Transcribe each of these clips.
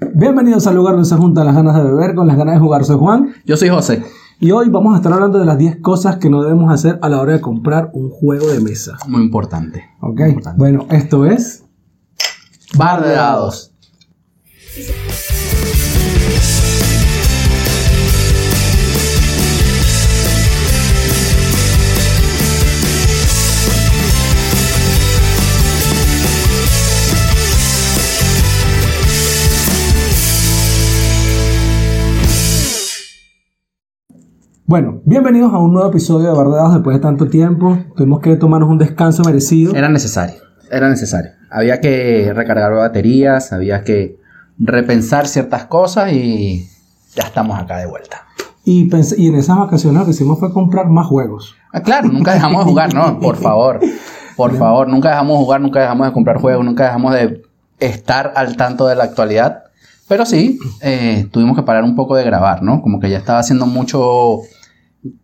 Bienvenidos al lugar donde se juntan las ganas de beber con las ganas de jugar. Soy Juan Yo soy José. y hoy vamos a estar hablando de las 10 cosas que no debemos hacer a la hora de comprar un juego de mesa. Muy importante. ¿Ok? Muy importante. Bueno, esto es. Bar de dados. Bueno, bienvenidos a un nuevo episodio de Bar de Dados después de tanto tiempo. Tuvimos que tomarnos un descanso merecido. Era necesario. Era necesario. Había que recargar baterías, había que repensar ciertas cosas y ya estamos acá de vuelta. Y en esas vacaciones lo que hicimos fue comprar más juegos. Ah, claro, nunca dejamos de jugar, ¿no? Por favor. Por favor, nunca dejamos de jugar, nunca dejamos de comprar juegos, nunca dejamos de estar al tanto de la actualidad. Pero sí, eh, tuvimos que parar un poco de grabar, ¿no? Como que ya estaba haciendo mucho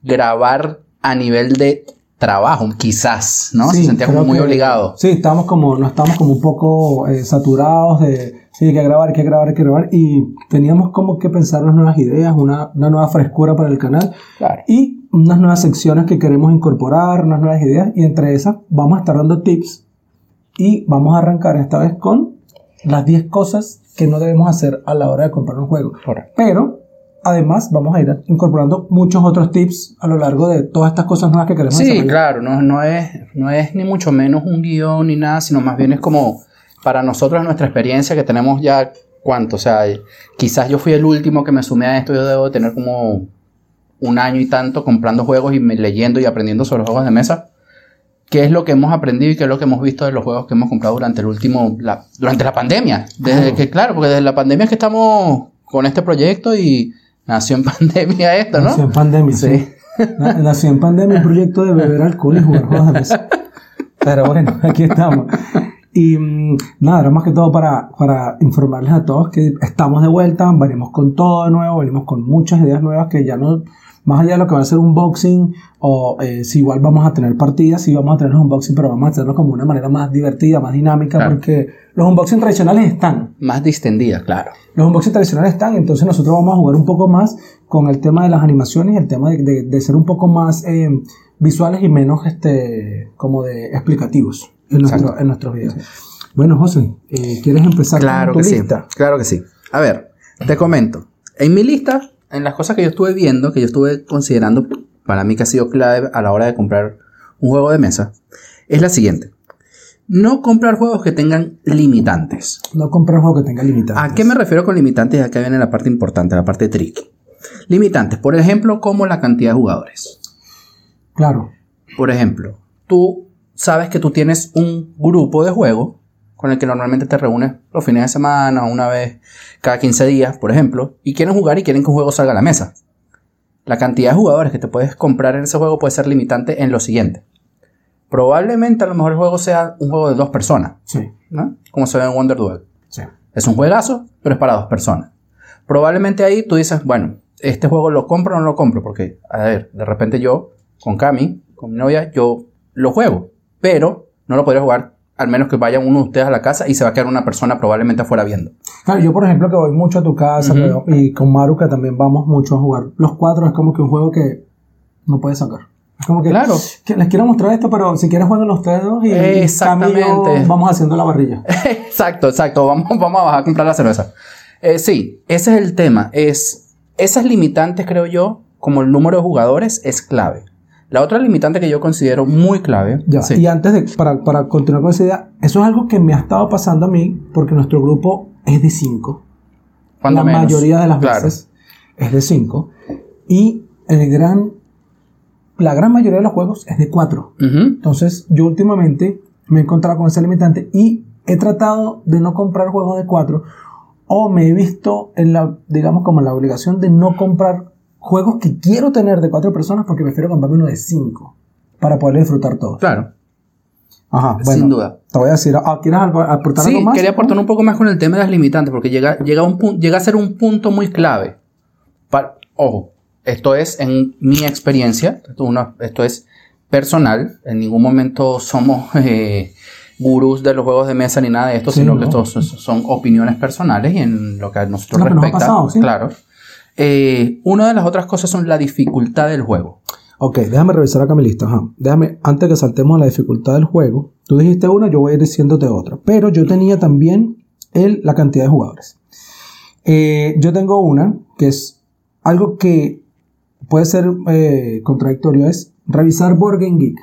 grabar a nivel de trabajo, quizás, ¿no? Se Sí, sentía como muy que- obligado. Sí, estábamos como, no estábamos como un poco eh, saturados de, sí, hay que grabar, hay que grabar, hay que grabar. Y teníamos como que pensar unas nuevas ideas, una, una nueva frescura para el canal. Claro. y unas nuevas secciones que queremos incorporar, unas nuevas ideas y entre esas vamos a estar dando tips y vamos a arrancar esta vez con las 10 cosas que no debemos hacer a la hora de comprar un juego. Correcto. Pero además vamos a ir incorporando muchos otros tips a lo largo de todas estas cosas nuevas que queremos Sí, desarrollar. claro, no, no, es, no es ni mucho menos un guion ni nada, sino más bien es como para nosotros nuestra experiencia que tenemos ya, ¿cuánto? O sea, quizás yo fui el último que me sumé a esto, yo debo tener como un año y tanto comprando juegos y me- leyendo y aprendiendo sobre juegos de mesa. ¿Qué es lo que hemos aprendido y qué es lo que hemos visto de los juegos que hemos comprado durante el último, la- durante la pandemia? Desde Claro. que, claro, porque desde la pandemia es que estamos con este proyecto y nació en pandemia esto, ¿no? Nació en pandemia. Sí. Sí. Na- Nació en pandemia un proyecto de beber alcohol y jugar juegos de mesa. Pero bueno, aquí estamos. Y mm, nada, era más que todo para, para informarles a todos que estamos de vuelta, venimos con todo de nuevo, venimos con muchas ideas nuevas que ya no, más allá de lo que va a ser un boxing, o eh, si igual vamos a tener partidas, sí vamos a tener un unboxing, pero vamos a hacerlo como una manera más divertida, más dinámica, Claro. porque los unboxing tradicionales están. Más distendida, claro. Los unboxing tradicionales están, entonces nosotros vamos a jugar un poco más con el tema de las animaciones el tema de, de- de ser un poco más eh, visuales y menos este como de explicativos en, nuestro- en nuestros videos. Bueno, José, eh, ¿quieres empezar Claro con que tu sí. lista? Claro que sí. A ver, te comento. En mi lista, en las cosas que yo estuve viendo, que yo estuve considerando, para mí que ha sido clave a la hora de comprar un juego de mesa, es la siguiente. No comprar juegos que tengan limitantes. No comprar un juego que tenga limitantes. ¿A qué me refiero con limitantes? Acá viene la parte importante, la parte tricky. Limitantes, por ejemplo, como la cantidad de jugadores. Claro, Por ejemplo, tú sabes que tú tienes un grupo de juego con el que normalmente te reúnes los fines de semana, una vez cada 15 días, por ejemplo, y quieren jugar y quieren que un juego salga a la mesa. La cantidad de jugadores que te puedes comprar en ese juego puede ser limitante en lo siguiente. Probablemente a lo mejor el juego sea un juego de dos personas, sí, ¿no? Como se ve en Wonder Duel. sí. Es un juegazo, pero es para dos personas. Probablemente ahí tú dices, bueno, este juego lo compro o no lo compro, porque, a ver, de repente yo, con Cami, con mi novia, yo lo juego, pero no lo podría jugar al menos que vaya uno de ustedes a la casa y se va a quedar una persona probablemente afuera viendo. Claro, yo por ejemplo que voy mucho a tu casa y con Maru que también vamos mucho a jugar. Los cuatro es como que un juego que no puedes sacar. Es como que, Claro. que les quiero mostrar esto, pero si quieres jueguen ustedes dos y Exactamente. vamos haciendo la barrilla. exacto, exacto. Vamos, vamos a bajar a comprar la cerveza. Eh, sí, ese es el tema. Es, esas limitantes, creo yo, como el número de jugadores, es clave. La otra limitante que yo considero muy clave. Ya, sí. y antes de, para, para continuar con esa idea, eso es algo que me ha estado pasando a mí, porque nuestro grupo es de cinco. Cuando la menos. mayoría de las Claro. veces es de cinco. Y el gran, la gran mayoría de los juegos es de cuatro. Ujú. Entonces, yo últimamente me he encontrado con ese limitante y he tratado de no comprar juegos de 4 o me he visto en la, digamos, como en la obligación de no comprar juegos que quiero tener de 4 personas porque prefiero comprarme uno de 5 para poder disfrutar todos. Claro, Ajá, bueno. sin duda. Te voy a decir, ah, ¿quieres aportar Sí, algo más? quería aportar un poco más con el tema de las limitantes, porque llega, llega, a un llega a ser un punto muy clave. Pa- ojo, esto es en mi experiencia, esto, es una- esto es personal, en ningún momento somos eh, gurús de los juegos de mesa ni nada de esto, Sí, sino no. que estos son, opiniones personales y en lo que a nosotros ha respecta. pasado, sí. Claro. Eh, una de las otras cosas son la dificultad del juego. Ok, déjame revisar acá mi lista. Ajá. Déjame, antes que saltemos a la dificultad del juego, tú dijiste una, yo voy a ir diciéndote otra. Pero yo tenía también el, la cantidad de jugadores. Eh, yo tengo una que es algo que puede ser eh, contradictorio, es revisar Board Game Geek.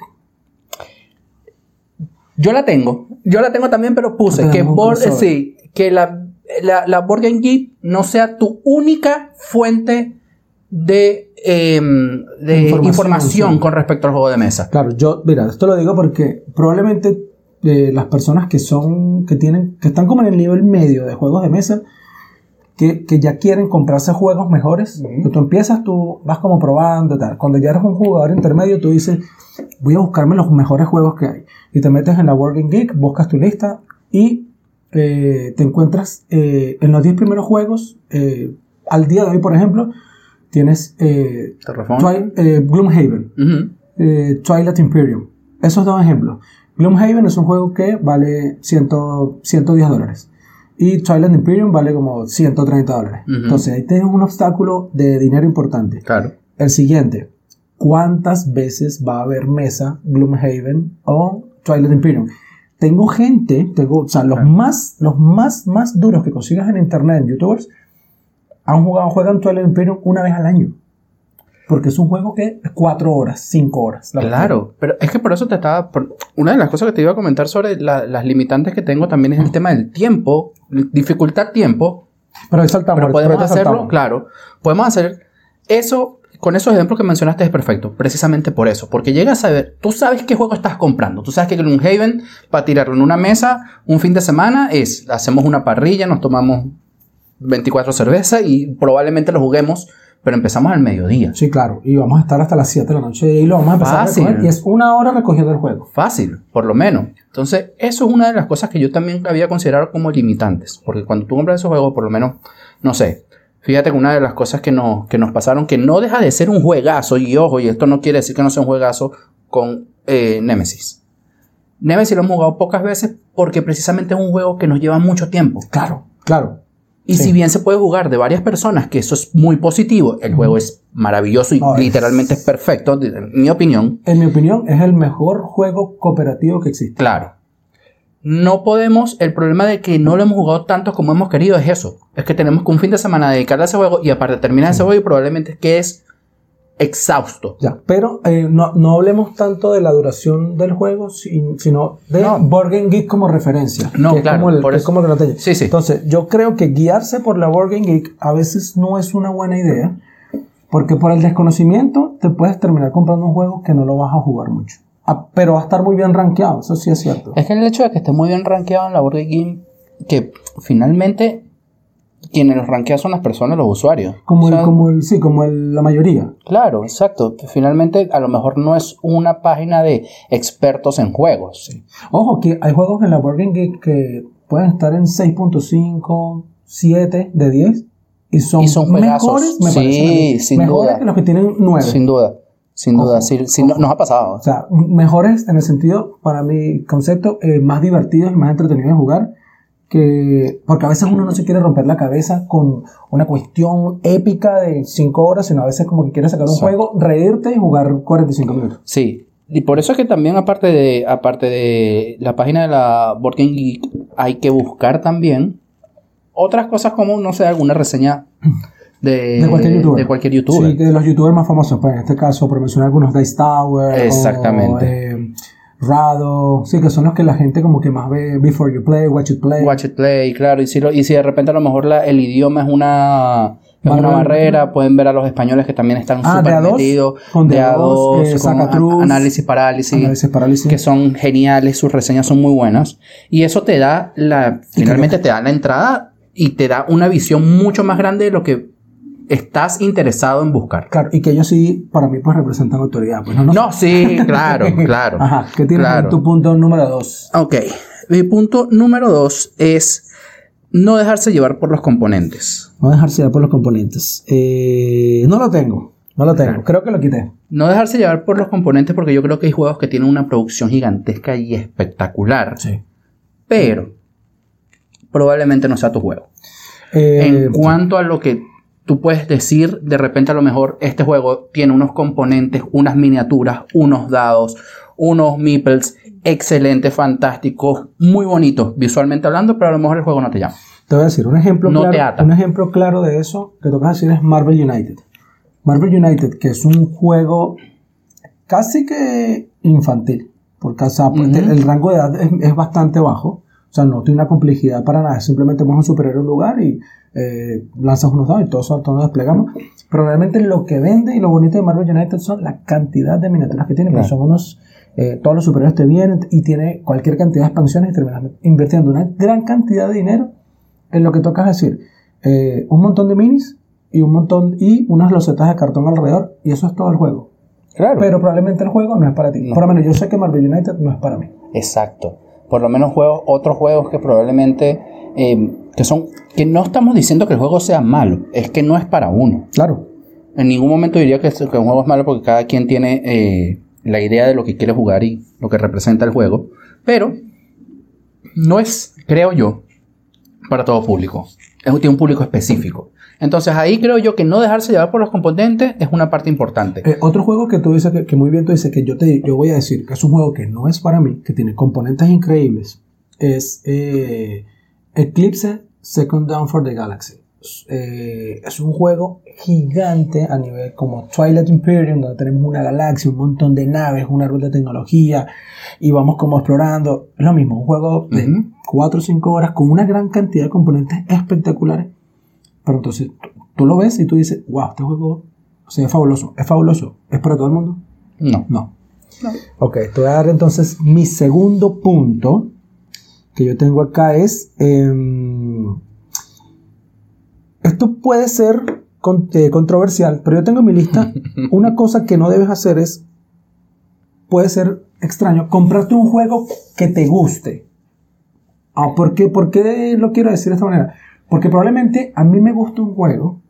Yo la tengo. Yo la tengo también, pero puse Ah, que, board- sí, que la, la, la Board Game Geek no sea tu única fuente de, em, de Información, con respecto al juego de mesa. Claro, yo, mira, esto lo digo porque probablemente eh, las personas que son, que tienen, que están como en el nivel medio de juegos de mesa, que, que ya quieren comprarse juegos mejores, que tú empiezas, tú vas como probando, tal. Cuando ya eres un jugador intermedio, tú dices, voy a buscarme los mejores juegos que hay. Y te metes en la Working Geek, buscas tu lista y eh, te encuentras eh, en los 10 primeros juegos, eh, al día de hoy, por ejemplo, tienes eh. Twi- eh, Gloomhaven Ujú. eh, Twilight Imperium. Esos dos ejemplos. Gloomhaven es un juego que vale 100, 110 dólares. Y Twilight Imperium vale como 130 dólares. Ujú. Entonces ahí tienes un obstáculo de dinero importante. Claro. El siguiente. ¿Cuántas veces va a haber mesa Gloomhaven o Twilight Imperium? Tengo gente, tengo, o sea, los Claro. más, los más, más duros que consigas en internet, en youtubers, han jugado, juegan Twilight Imperium una vez al año. Porque es un juego que es 4 horas, 5 horas. la Claro, pero es que por eso te estaba... por- una de las cosas que te iba a comentar sobre la- las limitantes que tengo también es el tema del tiempo, dificultad tiempo, Pero ahí saltamos. pero podemos ahorita hacerlo, saltamos. claro, podemos hacer eso, con esos ejemplos que mencionaste es perfecto, precisamente por eso, porque llegas a ver, tú sabes qué juego estás comprando, tú sabes que Gloomhaven, para tirarlo en una mesa, un fin de semana, es, hacemos una parrilla, nos tomamos 24 cervezas y probablemente lo juguemos, pero empezamos al mediodía. Sí, claro. Y vamos a estar hasta las 7 de la noche y lo vamos a empezar Fácil. a recoger. Y es una hora recogiendo el juego. Fácil, por lo menos. Entonces, eso es una de las cosas que yo también había considerado como limitantes. Porque cuando tú compras esos juegos, por lo menos, no sé. Fíjate que una de las cosas que nos, que nos pasaron, que no deja de ser un juegazo, y ojo, y esto no quiere decir que no sea un juegazo, con eh, Nemesis. Nemesis lo hemos jugado pocas veces porque precisamente es un juego que nos lleva mucho tiempo. Claro, claro. Y Sí. si bien se puede jugar de varias personas, que eso es muy positivo, el juego es maravilloso y No, es- literalmente es perfecto, en mi opinión, En mi opinión, es el mejor juego cooperativo que existe. Claro. No podemos, el problema de que no lo hemos jugado tanto como hemos querido es eso. Es que tenemos que un fin de semana dedicarle a ese juego y aparte terminar ese juego y probablemente que es exhausto. Ya, pero eh, no, no hablemos tanto de la duración del juego, sin- sino de No. Board Game Geek como referencia. No, que es claro, como el- por que es eso. que. Sí, sí. Entonces, yo creo que guiarse por la Board Game Geek a veces no es una buena idea, porque por el desconocimiento te puedes terminar comprando un juego que no lo vas a jugar mucho. Pero va a estar muy bien rankeado, eso sí es cierto. Es que el hecho de que esté muy bien rankeado en la Board Game, que finalmente quienes los rankean son las personas, los usuarios. Como O el, como el, sí, como el- la mayoría. Claro, exacto. Finalmente a lo mejor no es una página de expertos en juegos. Ojo, que hay juegos en la Board Game Geek que pueden estar en 6.5, 7 de 10 y son, Y son mejores, me Sí, sin mejores duda. que los que tienen 9. Sin duda, sin duda. Ojo, Sí, sí, no- nos ha pasado. O sea, mejores en el sentido, para mi concepto, eh, más divertidos y más entretenidos de jugar. Que, porque a veces uno no se quiere romper la cabeza con una cuestión épica de 5 horas, sino a veces como que quiere sacar un juego, reírte y jugar 45 minutos. Sí, y por eso es que también aparte de, aparte de la página de la Board Game Geek, hay que buscar también otras cosas como, no sé, alguna reseña de, De cualquier youtuber. de cualquier youtuber. Sí, de los youtubers más famosos, pues en este caso, por mencionar algunos, Dice Tower, Exactamente. o, eh, Rado, sí, que son los que la gente como que más ve Before You Play, Watch It Play. Watch it play, claro, y si, lo- y si de repente a lo mejor la- el idioma es una, es una Barrera. barrera, pueden ver a los españoles que también están Ah, súper de A2, metidos, con de de A2, A2, eh, con análisis parálisis, Análisis parálisis. que son geniales, sus reseñas son muy buenas, y eso te da la, finalmente te da la entrada y te da una visión mucho más grande de lo que estás interesado en buscar. Claro, y que ellos sí, para mí, pues representan autoridad. Pues, no, no, No, sí, claro, claro. Ajá, ¿qué tienes claro. en tu punto número 2? Ok, mi punto número dos es no dejarse llevar por los componentes. No dejarse ya por los componentes. Eh, no lo tengo, no lo tengo. Claro. Creo que lo quité. No dejarse llevar por los componentes porque yo creo que hay juegos que tienen una producción gigantesca y espectacular. Sí. pero probablemente no sea tu juego. Eh, En cuanto a lo que tú puedes decir, de repente a lo mejor este juego tiene unos componentes, unas miniaturas, unos dados, unos meeples excelentes, fantásticos, muy bonitos visualmente hablando, pero a lo mejor el juego no te llama. Te voy a decir, un ejemplo, No claro, un ejemplo claro de eso que tocas decir es Marvel United. Marvel United, que es un juego casi que infantil, porque o sea, pues, el rango de edad es, es bastante bajo, sea, no tiene una complejidad para nada, simplemente vamos a superar un lugar y eh, lanzas unos dados y todo eso, todo lo desplegamos. Pero realmente lo que vende y lo bonito de Marvel United son la cantidad de miniaturas que tiene, Claro. son unos, eh, todos los superhéroes te vienen y tiene cualquier cantidad de expansiones y terminas invirtiendo una gran cantidad de dinero en lo que tocas decir, eh, un montón de minis y un montón y unas losetas de cartón alrededor y eso es todo el juego. Claro. Pero probablemente el juego no es para ti. No. Por lo menos yo sé que Marvel United no es para mí. Exacto. Por lo menos juegos, otros juegos que probablemente eh, que son que no estamos diciendo que el juego sea malo, es que no es para uno. Claro. En ningún momento diría que, que un juego es malo porque cada quien tiene eh, la idea de lo que quiere jugar y lo que representa el juego. Pero no es, creo yo, para todo público. Es, tiene un público específico. Entonces ahí creo yo que no dejarse llevar por los componentes es una parte importante. Eh, otro juego que tú dices que, que muy bien tú dices que yo te yo voy a decir que es un juego que no es para mí, que tiene componentes increíbles, es eh, Eclipse Second Down for the Galaxy. Eh, es un juego gigante a nivel como Twilight Imperium, donde tenemos una galaxia, un montón de naves, una ruta de tecnología y vamos como explorando. Es lo mismo, un juego de Ujú. 4 o 5 horas con una gran cantidad de componentes espectaculares. Pero entonces tú, tú lo ves y tú dices, wow, este juego o sea, es fabuloso. ¿Es fabuloso? ¿Es para todo el mundo? No. No. Ok, te voy a dar entonces mi segundo punto que yo tengo acá es... em, esto puede ser con- eh, controversial, pero yo tengo en mi lista una cosa que no debes hacer es... Puede ser extraño, comprarte un juego que te guste. Ah, ¿por, qué, ¿Por qué lo quiero decir de esta manera? Porque probablemente a mí me gusta un juego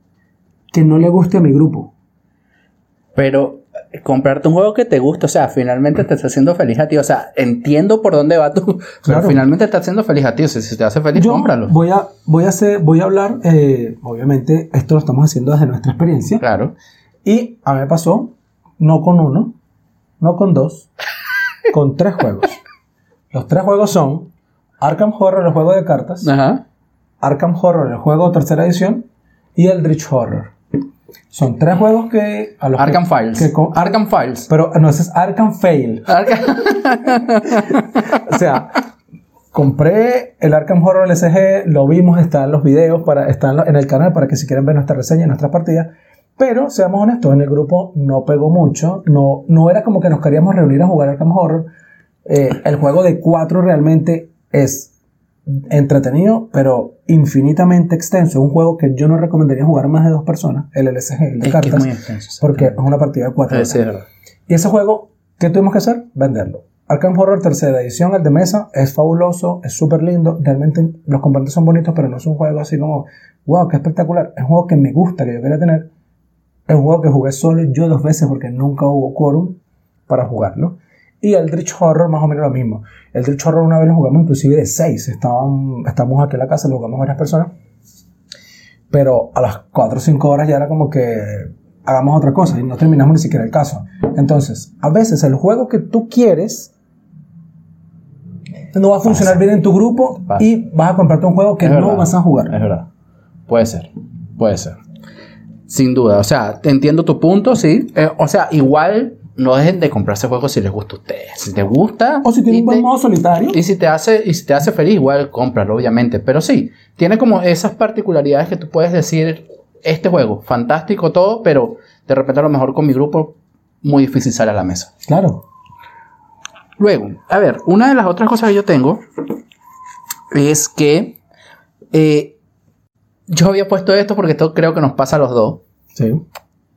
que no le guste a mi grupo. Pero eh, comprarte un juego que te gusta, o sea, finalmente te está haciendo feliz a ti. O sea, entiendo por dónde va tú, pero Claro. finalmente te está haciendo feliz a ti. O sea, si te hace feliz, Yo cómpralo. Voy a, voy a hacer, voy a hablar, eh, obviamente, esto lo estamos haciendo desde nuestra experiencia. Claro. Y a mí me pasó, no con uno, no con dos, con tres juegos. Los tres juegos son Arkham Horror, el juego de cartas, Ajá. Arkham Horror, el juego tercera edición, y Eldritch Horror. Son tres juegos que... A los que- Arkham Files. que con- Arkham Files. pero no, ese es Arkham Fail. Arkham- O sea, compré el Arkham Horror LSG, lo vimos, están los videos, para, están en el canal para que si quieren ver nuestra reseña y nuestras partidas. Pero, seamos honestos, en el grupo no pegó mucho. No, no era como que nos queríamos reunir a jugar Arkham Horror. Eh, el juego de cuatro realmente es entretenido, pero infinitamente extenso. Un juego que yo no recomendaría jugar más de dos personas, el LSG, el de Es que es cartas, muy extenso. porque es una partida de cuatro horas. sí, es. Y ese juego, ¿qué tuvimos que hacer? Venderlo. Arkham Horror tercera edición, el de mesa, es fabuloso, es súper lindo. Realmente los componentes son bonitos, pero no es un juego así como, wow, qué espectacular. Es un juego que me gusta, que yo quería tener. Es un juego que jugué solo yo dos veces porque nunca hubo quórum para jugarlo. Y el Dritch Horror, más o menos lo mismo. El Dritch Horror una vez lo jugamos inclusive de seis. Estaban, estamos aquí en la casa, lo jugamos varias personas. Pero a las 4 o 5 horas ya era como que hagamos otra cosa y no terminamos ni siquiera el caso. Entonces, a veces el juego que tú quieres no va a funcionar bien en tu grupo Pasa. y vas a comprarte un juego que Es no verdad, vas a jugar. Es verdad. Puede ser. Puede ser. Sin duda. O sea, entiendo tu punto, sí. Eh, o sea, igual no dejen de comprarse juegos si les gusta a ustedes. Si te gusta. O si tiene un buen modo solitario. Y si te hace, y si te hace feliz, igual cómpralo, obviamente. Pero sí, tiene como esas particularidades que tú puedes decir, este juego, fantástico todo, pero de repente a lo mejor con mi grupo, muy difícil sale a la mesa. Claro. Luego, a ver, una de las otras cosas que yo tengo es que eh, yo había puesto esto porque esto creo que nos pasa a los dos. Sí.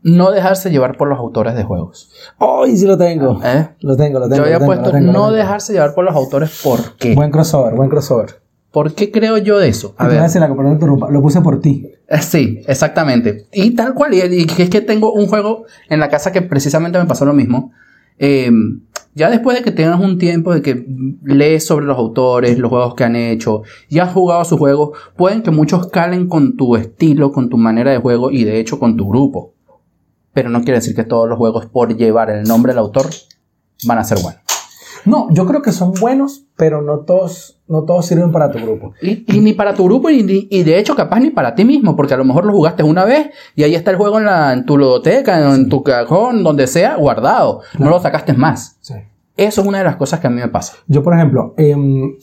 No dejarse llevar por los autores de juegos. ¡Ay, sí lo tengo! ¿eh? Lo tengo, lo tengo. Yo había puesto tengo, no dejarse llevar por los autores. ¿Por qué? Buen crossover, buen crossover. ¿Por qué creo yo de eso? A ver. la. Lo puse por ti. Eh, Sí, exactamente. Y tal cual. Y, y que es que tengo un juego en la casa que precisamente me pasó lo mismo. Eh, Ya después de que tengas un tiempo de que lees sobre los autores, los juegos que han hecho, ya has jugado sus juegos, pueden que muchos calen con tu estilo, con tu manera de juego y de hecho con tu grupo. Pero no quiere decir que todos los juegos por llevar el nombre del autor van a ser buenos. No, yo creo que son buenos, pero no todos, no todos sirven para tu grupo. Y, y ni para tu grupo y, ni- y de hecho capaz ni para ti mismo, porque a lo mejor lo jugaste una vez y ahí está el juego en, la, en tu ludoteca, en tu cajón, donde sea, guardado. No lo sacaste más. Sí. Eso es una de las cosas que a mí me pasa. Yo, por ejemplo, em,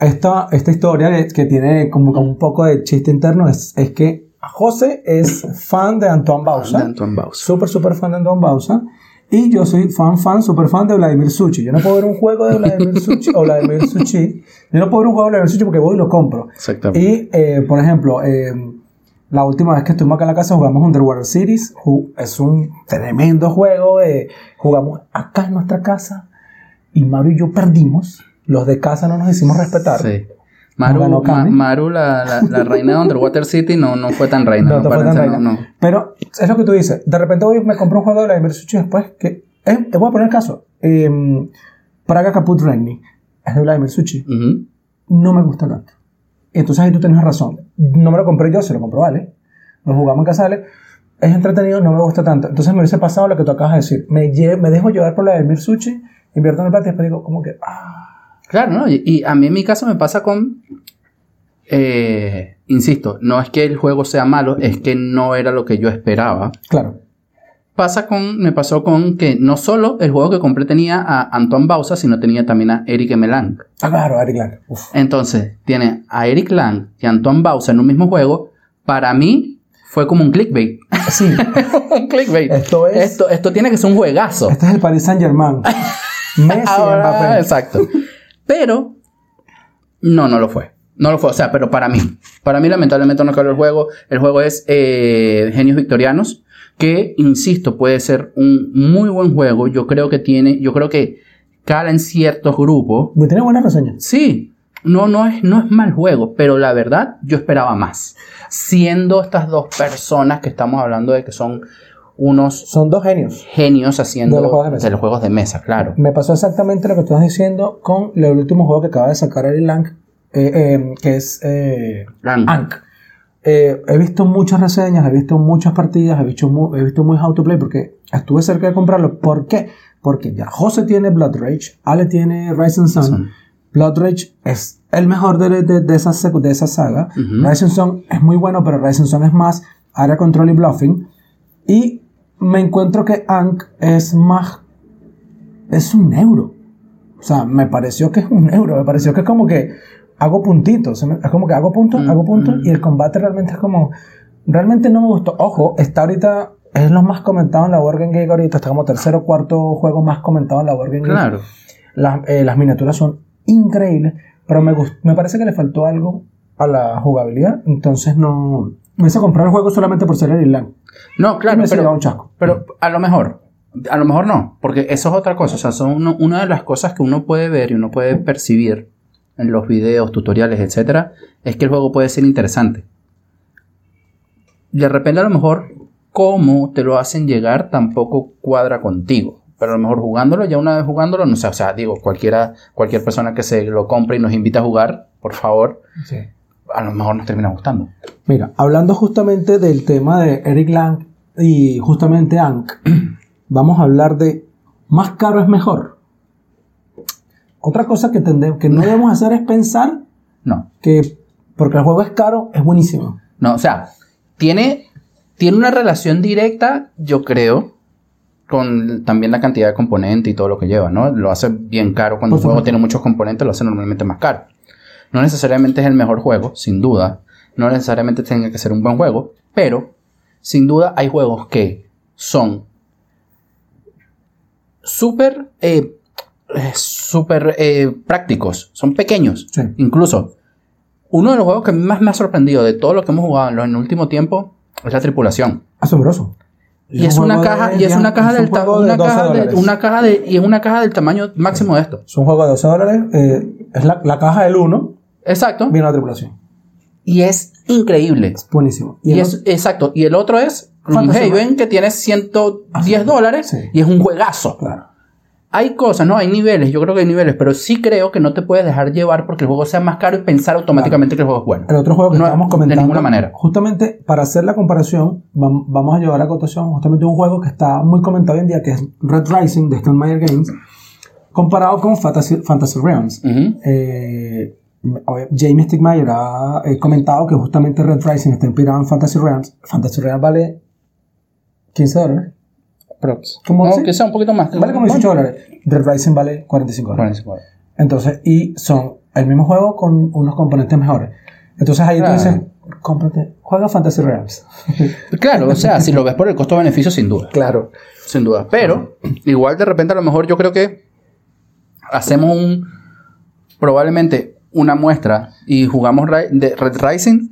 esta, esta historia que- tiene como un poco de chiste interno es, es que José es fan de Antoine Bausa. De Antoine Bausa. Súper, súper fan de Antoine Bausa. Y yo soy fan, fan, súper fan de Vladimir Suchi. Yo no puedo ver un juego de Vladimir Suchi o Vladimir Suchi. Yo no puedo ver un juego de Vladimir Suchi porque voy y lo compro. Exactamente. Y, eh, por ejemplo, eh, la última vez que estuvimos acá en la casa jugamos Underwater Cities. Ju- Es un tremendo juego. eh, jugamos acá en nuestra casa. Y Mario y yo perdimos. Los de casa no nos hicimos respetar. Sí. Maru, Ma- la, la, la reina de Underwater City, no, no fue tan reina. No, No, te fue tan parece, reina. no, no. Pero es lo que tú dices. De repente voy y me compro un juego de Vladimir Suchi después que... eh, voy a poner el caso. Eh, Praga Caput Regni. Es de Vladimir Suchi. Ujú. no me gusta tanto. Entonces ahí tú tienes razón. No me lo compré yo, se lo compró Ale. Lo jugamos en casa de Ale. Es entretenido, no me gusta tanto. Entonces me hubiese pasado lo que tú acabas de decir. Me, me dejo llevar por la de Mir Sushi, invierto en el plata y después digo, como que, ah, Claro, ¿no? Y, y a mí en mi caso me pasa con... eh, insisto, no es que el juego sea malo, es que no era lo que yo esperaba. claro. Pasa con, me pasó con que no solo el juego que compré tenía a Antoine Bausa, sino tenía también a Eric Melang. Ah, claro, Eric Lang. Uf. Entonces, tiene a Eric Lang y a Antoine Bausa en un mismo juego. Para mí fue como un clickbait. Sí, un clickbait. Esto es- Esto, esto tiene que ser un juegazo. este es el Paris Saint Germain. Messi, Ahora, Mbappé. exacto. Pero, no, no lo fue. No lo fue, o sea, pero para mí. Para mí, lamentablemente, no quedó el juego. El juego es eh, Genios Victorianos, que, insisto, puede ser un muy buen juego. Yo creo que tiene, yo creo que cala en ciertos grupos. Tiene buenas reseñas. Sí, no, no, es, no es mal juego, pero la verdad, yo esperaba más. Siendo estas dos personas que estamos hablando de que son unos Son dos genios. genios haciendo De los juegos de mesa. de los juegos de mesa, claro. Me pasó exactamente lo que tú estás diciendo con el último juego que acaba de sacar Eric Lang, eh, eh, que es eh, Lang. Ankh. Eh, he visto muchas reseñas, he visto muchas partidas, he visto, mu- he visto muy how to play porque estuve cerca de comprarlo. ¿Por qué? Porque ya José tiene Blood Rage, Ale tiene Rising Sun. Sun. Blood Rage es el mejor de, de, de esa, de esa saga. Ujú. Rising Sun es muy bueno, pero Rising Sun es más área control y bluffing. Y me encuentro que Ankh es más. Es un euro. O sea, me pareció que es un euro. Me pareció que es como que hago puntitos. Es como que hago puntos, Mm, hago puntos. mm. Y el combate realmente es como. Realmente no me gustó. Ojo, está ahorita. Es lo más comentado en la Board Game Geek ahorita. Está como tercero o cuarto juego más comentado en la Board Game Geek. Claro. Las, eh, las miniaturas son increíbles, pero me, me parece que le faltó algo a la jugabilidad, entonces no... Me hice comprar el juego solamente por ser el Irlanda. No, claro, y me pero, un chasco. pero a lo mejor, a lo mejor no, porque eso es otra cosa. O sea, son uno- una de las cosas que uno puede ver y uno puede percibir en los videos, tutoriales, etcétera, es que el juego puede ser interesante. De repente, a lo mejor, cómo te lo hacen llegar tampoco cuadra contigo. Pero a lo mejor jugándolo, ya una vez jugándolo, no sé, o sea, digo, cualquiera, cualquier persona que se lo compre y nos invita a jugar, por favor, a lo mejor nos termina gustando. Mira, hablando justamente del tema de Eric Lang y justamente Ankh, vamos a hablar de más caro es mejor. Otra cosa que, que no debemos hacer es pensar No, que porque el juego es caro, es buenísimo. No, o sea, tiene, tiene una relación directa, yo creo, con también la cantidad de componentes y todo lo que lleva, ¿no? Lo hace bien caro. Cuando Por un juego tiene muchos componentes, lo hace normalmente más caro. No necesariamente es el mejor juego, sin duda. No necesariamente tenga que ser un buen juego, pero sin duda hay juegos que son súper eh, eh, súper eh, prácticos, son pequeños. Sí. Incluso, uno de los juegos que más me ha sorprendido de todo lo que hemos jugado en el último tiempo es la tripulación. Asombroso. Y es un una caja, de- y es una caja es del un de una 12 caja de, dólares. una caja de y es una caja del tamaño máximo de esto. Es un juego de 12 dólares. eh, es la, la caja del 1. Exacto. Viene la tripulación. Y es increíble. Buenísimo. Y es exacto. Y el otro es Gloomhaven que tiene 110 dólares Sí. y es un juegazo. Claro. Hay cosas, ¿no? Hay niveles, yo creo que hay niveles, pero sí creo que no te puedes dejar llevar porque el juego sea más caro y pensar automáticamente que el juego es bueno. El otro juego que No, estábamos comentando. De ninguna manera. Justamente para hacer la comparación, vam- vamos a llevar a cotación justamente un juego que está muy comentado hoy en día, que es Red Rising de Stone Meyer Games, comparado con Fantasy, Fantasy Realms. Ujú. Eh, obvia- Jamie Stigmeyer ha eh, comentado que justamente Red Rising está inspirado en Fantasy Realms. Fantasy Realms vale 15 dólares. Prox. ¿Cómo No, que sea un poquito más. Vale como 18 dólares. Red Rising vale 45 dólares. 45. Entonces, y son el mismo juego con unos componentes mejores. Entonces ahí Claro. tú dices, cómprate, juega Fantasy Realms. Claro, o sea, si lo ves por el costo-beneficio, sin duda. claro. Sin duda. Pero, igual de repente a lo mejor yo creo que hacemos un. Probablemente una muestra y jugamos de Red Rising.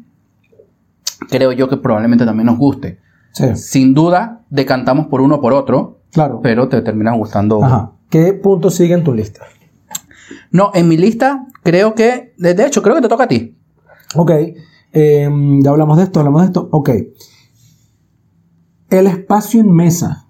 Creo yo que probablemente también nos guste. Sí, Sin duda, decantamos por uno o por otro, claro. pero te termina gustando. Ajá. ¿Qué punto sigue en tu lista? No, en mi lista, creo que. De hecho, creo que te toca a ti. Ok, eh, ya hablamos de esto, hablamos de esto. Ok. El espacio en mesa.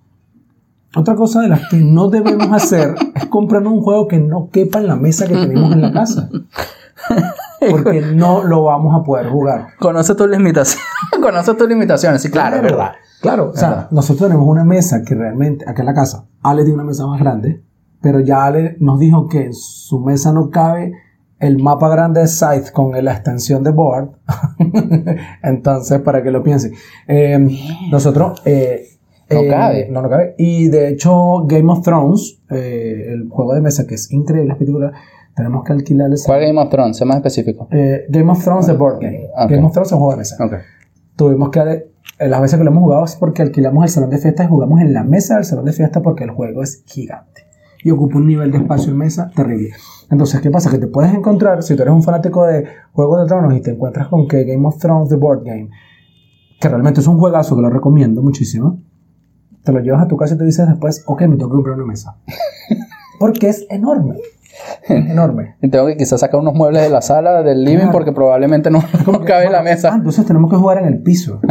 Otra cosa de las que no debemos hacer es comprarnos un juego que no quepa en la mesa que tenemos en la casa. Porque no lo vamos a poder jugar. Conoce tus limitaciones. Conoce tus limitaciones, sí, claro, es verdad. Claro, o sea, Verdad. nosotros tenemos una mesa que realmente, acá en la casa, Ale tiene una mesa más grande, pero ya Ale nos dijo que en su mesa no cabe el mapa grande de Scythe con la extensión de board. Entonces, para que lo piensen. Eh, nosotros... eh, No eh, cabe. No, no cabe. Y de hecho, Game of Thrones, eh, el juego de mesa que es increíble, espectacular, tenemos que alquilar ese... ¿Cuál Game of Thrones? Sé más específico. Eh, Game of Thrones de board game. Ok. Game of Thrones es juego de mesa Ok. tuvimos que eh, las veces que lo hemos jugado es porque alquilamos el salón de fiestas y jugamos en la mesa del salón de fiesta porque el juego es gigante y ocupa un nivel de espacio en mesa terrible. Entonces, ¿qué pasa? Que te puedes encontrar, si tú eres un fanático de Juegos de Tronos y te encuentras con que Game of Thrones The Board Game, que realmente es un juegazo que lo recomiendo muchísimo, te lo llevas a tu casa y te dices después, ok, me tengo que comprar una mesa. Porque es enorme. Enorme. Y tengo que quizás sacar unos muebles de la sala, del living, Claro. porque probablemente no, no cabe en la Ah, mesa. entonces tenemos que jugar en el piso.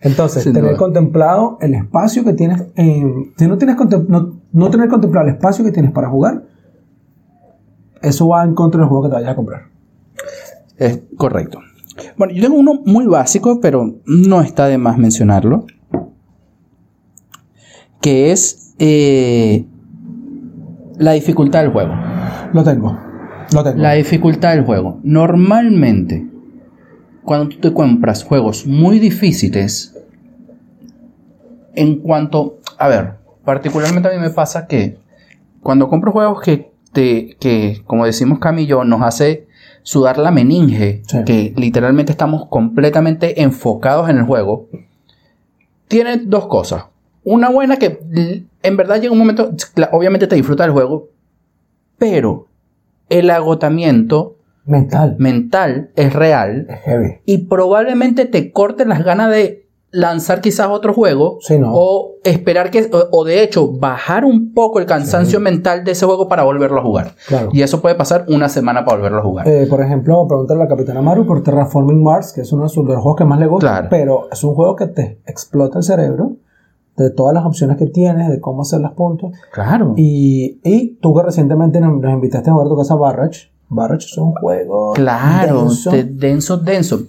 Entonces, Sin tener duda. contemplado el espacio que tienes, en- si no tienes no, no tener contemplado el espacio que tienes para jugar, eso va en contra del juego que te vayas a comprar. Es correcto. Bueno, yo tengo uno muy básico, pero no está de más mencionarlo. Que es eh, la dificultad del juego. Lo tengo. Lo tengo. La dificultad del juego. Normalmente, cuando tú te compras juegos muy difíciles, en cuanto, a ver, particularmente a mí me pasa que cuando compro juegos que, te, que como decimos Cami y yo, nos hace sudar la meninge, Sí. que literalmente estamos completamente enfocados en el juego, tiene dos cosas. Una buena que en verdad llega un momento, obviamente te disfruta del juego, pero el agotamiento Mental. mental es real Es heavy. y probablemente te corte las ganas de lanzar quizás otro juego Sí, no. o esperar que o, o de hecho bajar un poco el cansancio mental de ese juego para volverlo a jugar. Claro. Y eso puede pasar una semana para volverlo a jugar. Eh, por ejemplo, pregúntale a la Capitana Maru por Terraforming Mars, que es uno de sus de los juegos que más le gusta, Claro. pero es un juego que te explota el cerebro de todas las opciones que tienes, de cómo hacer los puntos. claro. Y, y tú que recientemente nos, nos invitaste a jugar a tu casa Barrage. Barrage es un juego Claro, denso. de- denso, denso.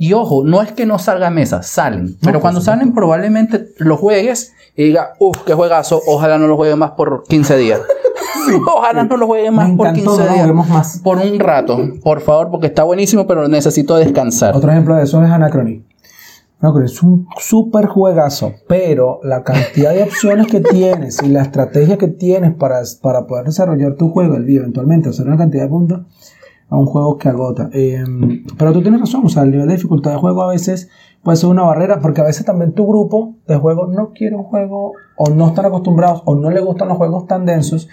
Y ojo, no es que no salga a mesa, salen. pero cuando salen, probablemente lo juegues y diga, uff, qué juegazo, ojalá no lo juegue más por 15 días. ojalá no lo juegue más Me por encantó, 15 no lo días. más. Por un rato, por favor, porque está buenísimo, pero necesito descansar. Otro ejemplo de eso es Anachrony. Anachrony es un súper juegazo, pero la cantidad de opciones que tienes y la estrategia que tienes para, para poder desarrollar tu juego el día eventualmente hacer una cantidad de puntos a un juego que agota. Eh, pero tú tienes razón, o sea, el nivel de dificultad de juego a veces puede ser una barrera, porque a veces también tu grupo de juego no quiere un juego, o no están acostumbrados, o no le gustan los juegos tan densos,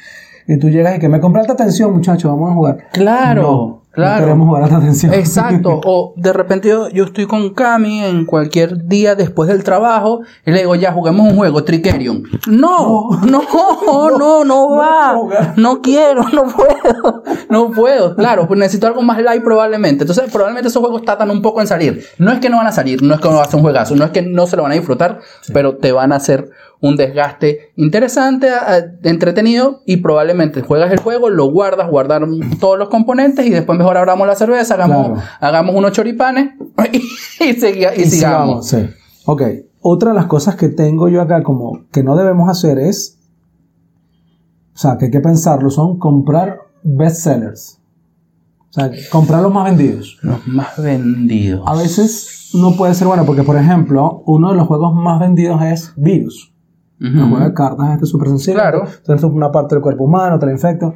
y tú llegas y que me compraste atención, muchachos, vamos a jugar. Claro, No, claro. No queremos jugar a atención. Exacto. O de repente yo, yo estoy con Cami en cualquier día después del trabajo y le digo, ya juguemos un juego, Trickerion. No, no, no, no, no va. No quiero, no puedo. No puedo. Claro, pues necesito algo más light probablemente. Entonces, probablemente esos juegos tratan un poco en salir. No es que no van a salir, no es que no va a ser un juegazo, no es que no se lo van a disfrutar, pero te van a hacer un desgaste interesante, entretenido y probablemente juegas el juego, lo guardas, guardar todos los componentes y después mejor abramos la cerveza, hagamos, Claro. hagamos unos choripanes y, y Y sigamos. sigamos, sí. Ok. Otra de las cosas que tengo yo acá como que no debemos hacer es, o sea, que hay que pensarlo, son comprar bestsellers. O sea, comprar los más vendidos. Los más vendidos. A veces no puede ser bueno porque, por ejemplo, uno de los juegos más vendidos es Virus. Ujú. El juego de cartas este súper sencillo. Claro. Tienes una parte del cuerpo humano, te la infecto.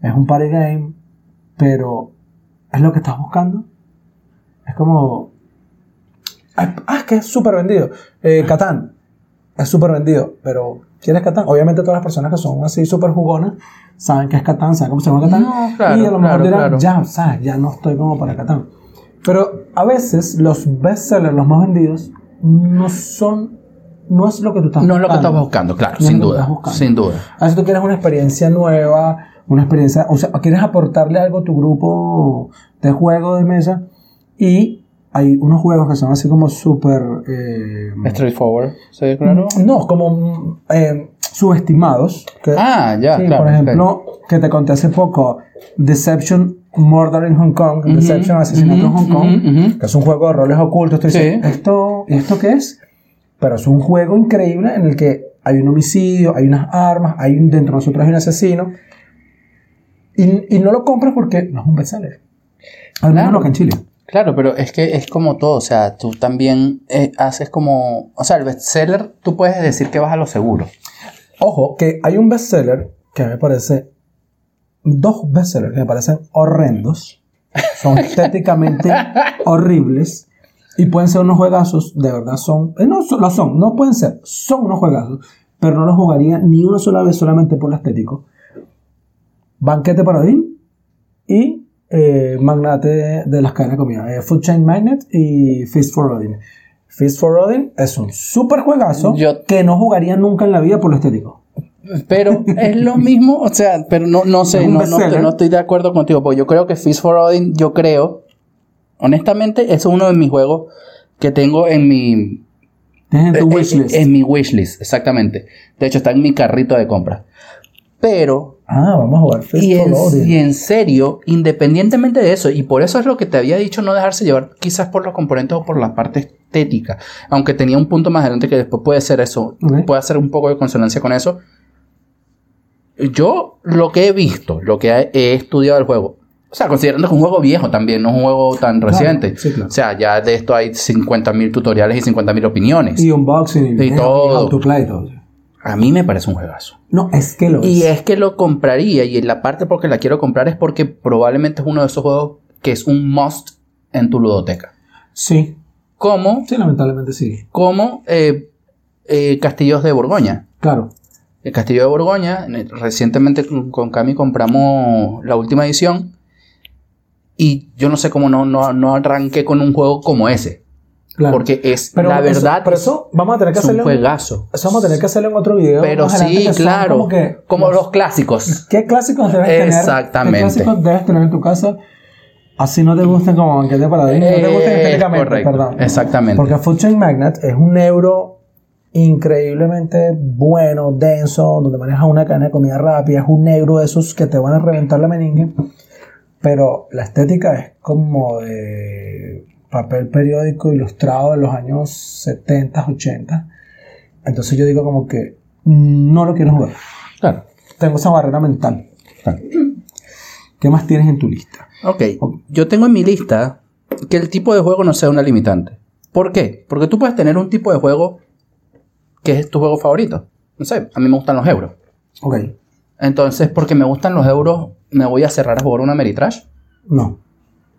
Es un party game, pero ¿es lo que estás buscando? Es como... Ah, ah, es que es súper vendido. Eh, Catán. Es súper vendido, pero ¿quieres Catán? Obviamente todas las personas que son así súper jugonas saben que es Catán, saben cómo se llama Catán. No, claro, y a lo mejor claro, dirán, claro. ya, ¿sabes? Ya no estoy como para Catán. Pero a veces los bestsellers, los más vendidos, no son... No es lo que tú estás No es lo que buscando. estás buscando, claro, No sin duda. buscando. Sin duda. A veces tú quieres una experiencia nueva, una experiencia, o sea, quieres aportarle algo a tu grupo de juego de mesa y hay unos juegos que son así como súper... eh, Straightforward, ¿sí, claro? no, como eh, subestimados. que- Ah, ya, sí, claro. por ejemplo, que te conté hace poco, Deception Murder in Hong Kong, Ujú, Deception Asesinato en ujú, Hong Kong, ujú, ujú. que es un juego de roles ocultos. Tú dices, Sí. ¿esto, ¿y esto qué es? Pero es un juego increíble en el que hay un homicidio, hay unas armas, hay un, dentro de nosotros hay un asesino. Y, y no lo compras porque no es un bestseller. Al menos Claro. lo que en Chile. Claro, pero es que es como todo, o sea, tú también eh, haces como, o sea, el bestseller, tú puedes decir que vas a lo seguro. Ojo, que hay un bestseller que me parece. Dos bestsellers que me parecen horrendos. Son estéticamente horribles. Y pueden ser unos juegazos, de verdad son. eh, no, son- lo son, no pueden ser, son unos juegazos. Pero no los jugaría ni una sola vez solamente por lo estético. Banquete para Odín y eh, Magnate de, de las cadenas de comida. eh, Food Chain Magnet y Feast for Odin. Feast for Odin es un super juegazo Yo- que no jugaría nunca en la vida por lo estético. Pero es lo mismo, o sea, pero no, no sé, no, no, no estoy de acuerdo contigo, porque yo creo que Feast for Odin, yo creo, honestamente, eso es uno de mis juegos que tengo en mi, en tu Eh, wishlist. eh, En mi wishlist, exactamente. De hecho, está en mi carrito de compra. Pero, ah, vamos a jugar y en, y en serio, independientemente de eso, y por eso es lo que te había dicho, no dejarse llevar quizás por los componentes o por la parte estética. Aunque tenía un punto más adelante que después puede ser eso, puede hacer un poco de consonancia con eso. Yo, lo que he visto, lo que he, he estudiado del juego, o sea, considerando que es un juego viejo también, no es un juego tan Claro, reciente. sí, claro. O sea, ya de esto hay 50.000 tutoriales y 50.000 opiniones. Y unboxing. Y todo. autoplay y todo. A mí me parece un juegazo. No, es que lo es. Y es que lo compraría, y la parte porque la quiero comprar es porque probablemente es uno de esos juegos que es un must en tu ludoteca. Sí, Como, sí, lamentablemente sí. como eh, eh, Castillos de Borgoña. Claro. El Castillo de Borgoña, recientemente con Cami compramos la última edición. Y yo no sé cómo no, no, no arranqué con un juego como ese. claro. Porque es, Pero la eso- verdad, pero eso vamos a tener que es un hacerlo. juegazo. Eso vamos a tener que hacerlo en otro video. Pero sí, claro. Como, que, como los clásicos. ¿Qué clásicos debes tener? Exactamente. ¿Qué clásicos debes tener en tu casa? Así no te gusten como banquete para Odín, no te gusten Eh, estéticamente, correcto, perdón. exactamente. Porque Food Chain Magnet es un euro increíblemente bueno, denso, donde manejas una cadena de comida rápida, es un euro de esos que te van a reventar la meninge, pero la estética es como de papel periódico ilustrado de los años 70, 80. Entonces yo digo como que no lo quiero jugar. Claro. Tengo esa barrera mental. ¿Qué más tienes en tu lista? Ok, yo tengo en mi lista que el tipo de juego no sea una limitante. ¿Por qué? Porque tú puedes tener un tipo de juego que es tu juego favorito. No sé, a mí me gustan los euros. Ok. Entonces, porque me gustan los euros, ¿me voy a cerrar a jugar una Meritrash? No.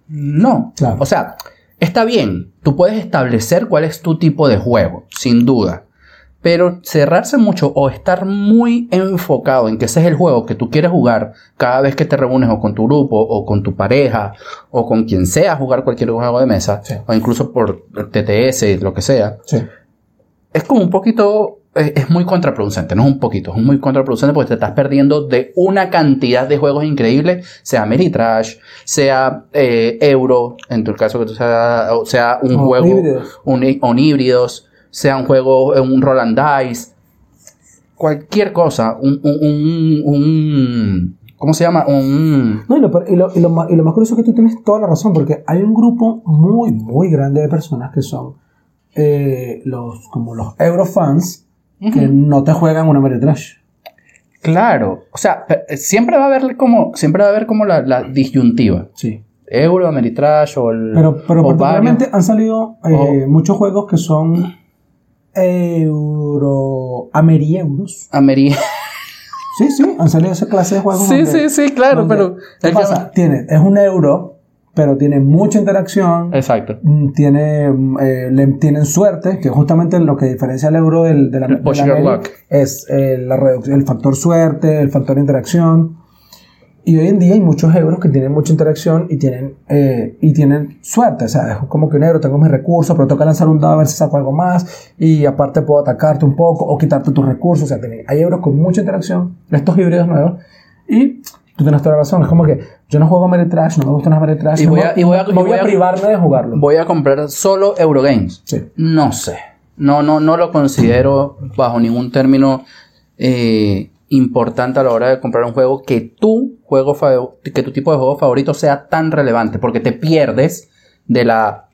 No. Claro. O sea, está bien, tú puedes establecer cuál es tu tipo de juego, sin duda. Pero cerrarse mucho o estar muy enfocado en que ese es el juego que tú quieres jugar cada vez que te reúnes o con tu grupo o con tu pareja o con quien sea a jugar cualquier juego de mesa Sí. o incluso por TTS, lo que sea, Sí. es como un poquito, es muy contraproducente, no es un poquito, es muy contraproducente porque te estás perdiendo de una cantidad de juegos increíbles, sea Meritrash, sea eh, Euro, en tu caso que tú sea, o sea un O juego, híbridos. un, híbridos, sea un juego, un Roll and Dice. cualquier cosa, un, un, un, un- ¿cómo se llama? Un, No, y lo, y, lo, y lo más, y lo más curioso es que tú tienes toda la razón, porque hay un grupo muy, muy grande de personas que son eh, los, como los Eurofans que no te juegan una Ameritrash. claro, o sea, pe- siempre va a haber como, siempre va a haber como la, la disyuntiva, Sí. Euro, Ameritrash o el, Pero, pero o particularmente han salido eh, muchos juegos que son euro. amerieuros. Ameri- Sí, sí, han salido esa clase de juegos. Sí, donde- sí, sí, claro, pero ¿Qué que- pasa? Tiene, es un euro, pero tiene mucha interacción. Exacto. Mm, Tiene, mm, eh, le, tienen suerte, que justamente lo que diferencia el euro del, de la, El de la luck. es eh, la el factor suerte, el factor interacción. Y hoy en día hay muchos euros que tienen mucha interacción y tienen, eh, y tienen suerte. O sea, es como que un euro, tengo mis recursos, pero toca lanzar un dado a ver si saco algo más. Y aparte puedo atacarte un poco o quitarte tus recursos. O sea, hay euros con mucha interacción, estos híbridos nuevos. Y tú tienes toda la razón. Es como que yo no juego Ameritrash, no me gustan las. Y voy me- a- y voy a- y voy voy a a- privarme de jugarlo. Voy a comprar solo Eurogames. Sí. No sé. No, no, no lo considero bajo ningún término eh, importante a la hora de comprar un juego que tu juego que tu tipo de juego favorito sea tan relevante, porque te pierdes de la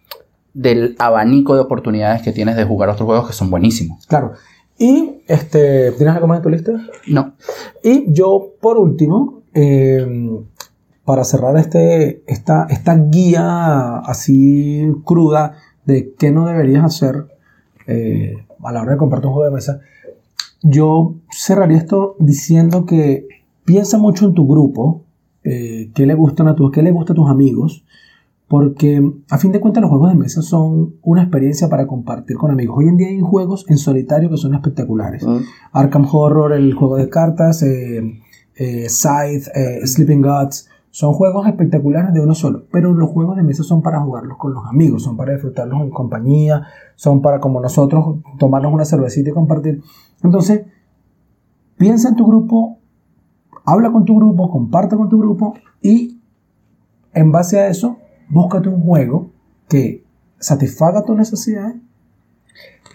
del abanico de oportunidades que tienes de jugar otros juegos que son buenísimos. Claro. Y, este, ¿tienes algo más en tu lista? No. Y yo, por último, eh, para cerrar este, esta, esta guía así cruda de qué no deberías hacer eh, a la hora de comprarte un juego de mesa, yo cerraría esto diciendo que piensa mucho en tu grupo, eh, qué le gustan a tus, qué le gusta a tus amigos, porque a fin de cuentas los juegos de mesa son una experiencia para compartir con amigos. Hoy en día hay juegos en solitario que son espectaculares. Arkham Horror, el juego de cartas, eh, eh, Scythe, eh, Sleeping Gods, son juegos espectaculares de uno solo, pero los juegos de mesa son para jugarlos con los amigos, son para disfrutarlos en compañía, son para como nosotros tomarnos una cervecita y compartir. Entonces, piensa en tu grupo, habla con tu grupo, comparte con tu grupo y en base a eso, búscate un juego que satisfaga tus necesidades,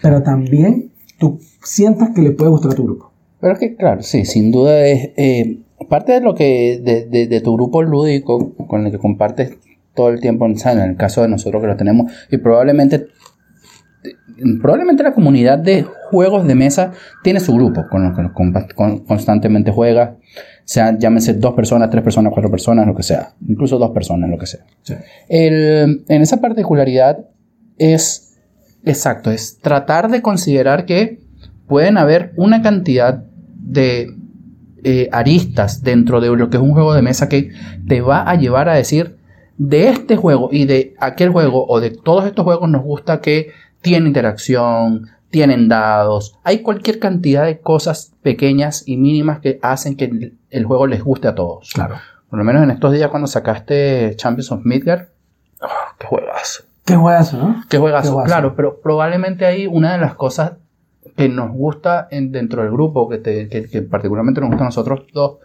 pero también tú sientas que le puede gustar a tu grupo. Pero es que, claro, sí, sin duda es eh, parte de lo que, de, de- de tu grupo lúdico con el que compartes todo el tiempo, sea, en el caso de nosotros que lo tenemos, y probablemente, probablemente la comunidad de juegos de mesa tiene su grupo con los que los con- constantemente juega, sea, llámese dos personas, tres personas, cuatro personas, lo que sea, incluso dos personas, lo que sea. El- en esa particularidad es exacto, es tratar de considerar que pueden haber una cantidad de eh, aristas dentro de lo que es un juego de mesa que te va a llevar a decir de este juego y de aquel juego o de todos estos juegos nos gusta que tiene interacción, tienen dados, hay cualquier cantidad de cosas pequeñas y mínimas que hacen que el, juego les guste a todos. Claro. Por lo menos en estos días cuando sacaste Champions of Midgard, ¡ah, qué juegazo. Qué juegazo, ¿no? Qué juegazo, Qué juegazo. claro, pero probablemente ahí una de las cosas que nos gusta en- dentro del grupo, que, te- que- que particularmente nos gusta a nosotros dos,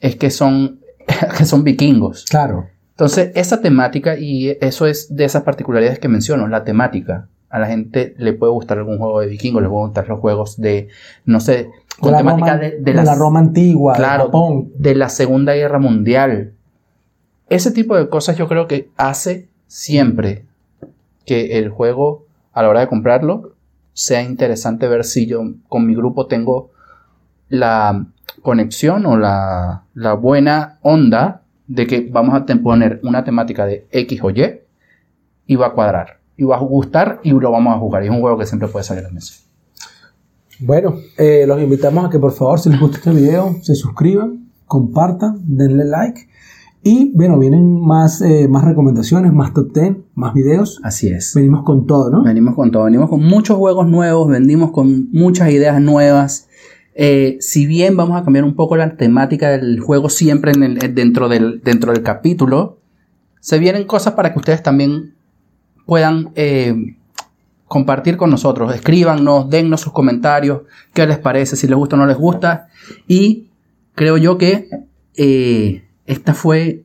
es que son, que son vikingos. Claro. Entonces, esa temática, y eso es de esas particularidades que menciono, la temática. A la gente le puede gustar algún juego de vikingos, le pueden gustar los juegos de, no sé, con la, temática Roma, de, de de la Roma antigua, Claro. de Japón. de la Segunda Guerra Mundial. Ese tipo de cosas yo creo que hace siempre que el juego, a la hora de comprarlo, sea interesante ver si yo con mi grupo tengo la conexión o la, la buena onda de que vamos a poner una temática de X o Y y va a cuadrar. Y va a gustar y lo vamos a jugar. Y es un juego que siempre puede salir a la mesa. Bueno, eh, los invitamos a que por favor, si les gusta este video, se suscriban, compartan, denle like. Y bueno, vienen más, eh, más recomendaciones, más top 10, más videos. Así es. Venimos con todo, ¿no? Venimos con todo, venimos con muchos juegos nuevos, vendimos con muchas ideas nuevas. Eh, si bien vamos a cambiar un poco la temática del juego siempre en el- en- dentro, del, dentro del capítulo, se vienen cosas para que ustedes también puedan eh, compartir con nosotros. Escríbanos, dennos sus comentarios, qué les parece, si les gusta o no les gusta. Y creo yo que eh, esta fue,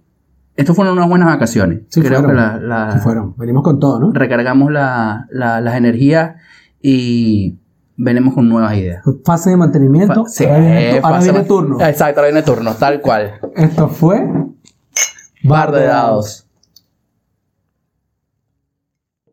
esto fueron unas buenas vacaciones. Sí, creo fueron. que la- la- Sí fueron. Venimos con todo, ¿no? recargamos la- la- las energías y venimos con nuevas ideas. Fase de mantenimiento. Fa- sí, ahora viene, ahora viene turno. Exacto, ahora viene turno, tal cual. Esto fue Bar de dados.